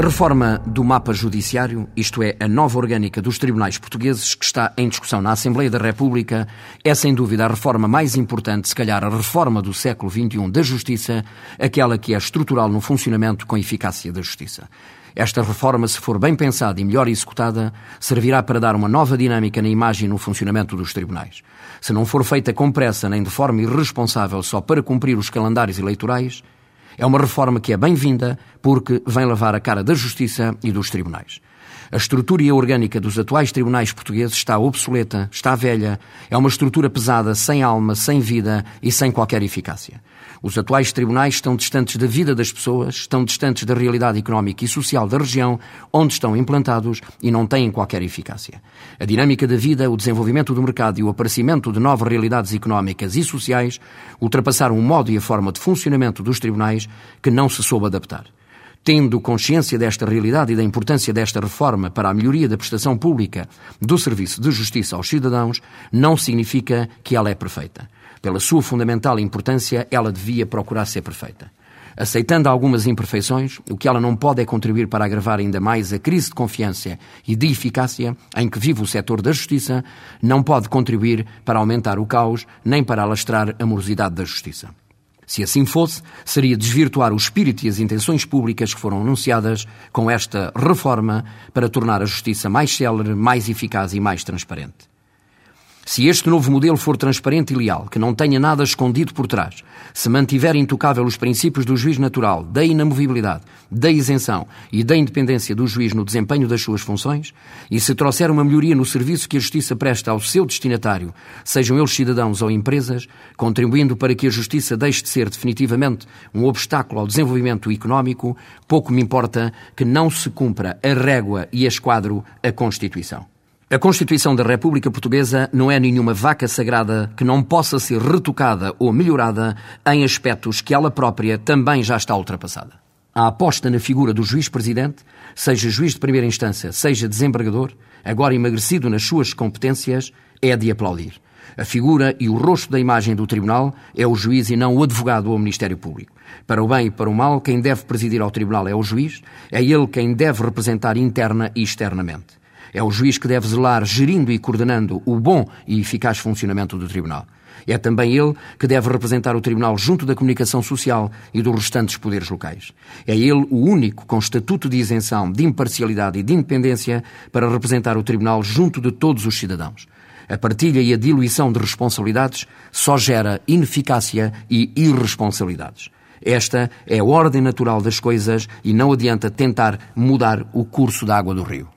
A reforma do mapa judiciário, isto é, a nova orgânica dos tribunais portugueses, que está em discussão na Assembleia da República, é sem dúvida a reforma mais importante, se calhar a reforma do século XXI da Justiça, aquela que é estrutural no funcionamento com eficácia da Justiça. Esta reforma, se for bem pensada e melhor executada, servirá para dar uma nova dinâmica na imagem e no funcionamento dos tribunais. Se não for feita com pressa nem de forma irresponsável só para cumprir os calendários eleitorais, é uma reforma que é bem-vinda porque vem lavar a cara da Justiça e dos tribunais. A estrutura orgânica dos atuais tribunais portugueses está obsoleta, está velha, é uma estrutura pesada, sem alma, sem vida e sem qualquer eficácia. Os atuais tribunais estão distantes da vida das pessoas, estão distantes da realidade económica e social da região onde estão implantados e não têm qualquer eficácia. A dinâmica da vida, o desenvolvimento do mercado e o aparecimento de novas realidades económicas e sociais ultrapassaram o modo e a forma de funcionamento dos tribunais que não se soube adaptar. Tendo consciência desta realidade e da importância desta reforma para a melhoria da prestação pública do serviço de justiça aos cidadãos, não significa que ela é perfeita. Pela sua fundamental importância, ela devia procurar ser perfeita. Aceitando algumas imperfeições, o que ela não pode é contribuir para agravar ainda mais a crise de confiança e de eficácia em que vive o setor da justiça, não pode contribuir para aumentar o caos nem para alastrar a morosidade da justiça. Se assim fosse, seria desvirtuar o espírito e as intenções públicas que foram anunciadas com esta reforma para tornar a justiça mais célere, mais eficaz e mais transparente. Se este novo modelo for transparente e leal, que não tenha nada escondido por trás, se mantiver intocável os princípios do juiz natural, da inamovibilidade, da isenção e da independência do juiz no desempenho das suas funções, e se trouxer uma melhoria no serviço que a justiça presta ao seu destinatário, sejam eles cidadãos ou empresas, contribuindo para que a justiça deixe de ser definitivamente um obstáculo ao desenvolvimento económico, pouco me importa que não se cumpra a régua e a esquadro a Constituição. A Constituição da República Portuguesa não é nenhuma vaca sagrada que não possa ser retocada ou melhorada em aspectos que ela própria também já está ultrapassada. A aposta na figura do juiz-presidente, seja juiz de primeira instância, seja desembargador, agora emagrecido nas suas competências, é de aplaudir. A figura e o rosto da imagem do Tribunal é o juiz e não o advogado ou o Ministério Público. Para o bem e para o mal, quem deve presidir ao Tribunal é o juiz, é ele quem deve representar interna e externamente. É o juiz que deve zelar, gerindo e coordenando o bom e eficaz funcionamento do Tribunal. É também ele que deve representar o Tribunal junto da comunicação social e dos restantes poderes locais. É ele o único com estatuto de isenção, de imparcialidade e de independência para representar o Tribunal junto de todos os cidadãos. A partilha e a diluição de responsabilidades só gera ineficácia e irresponsabilidades. Esta é a ordem natural das coisas e não adianta tentar mudar o curso da água do rio.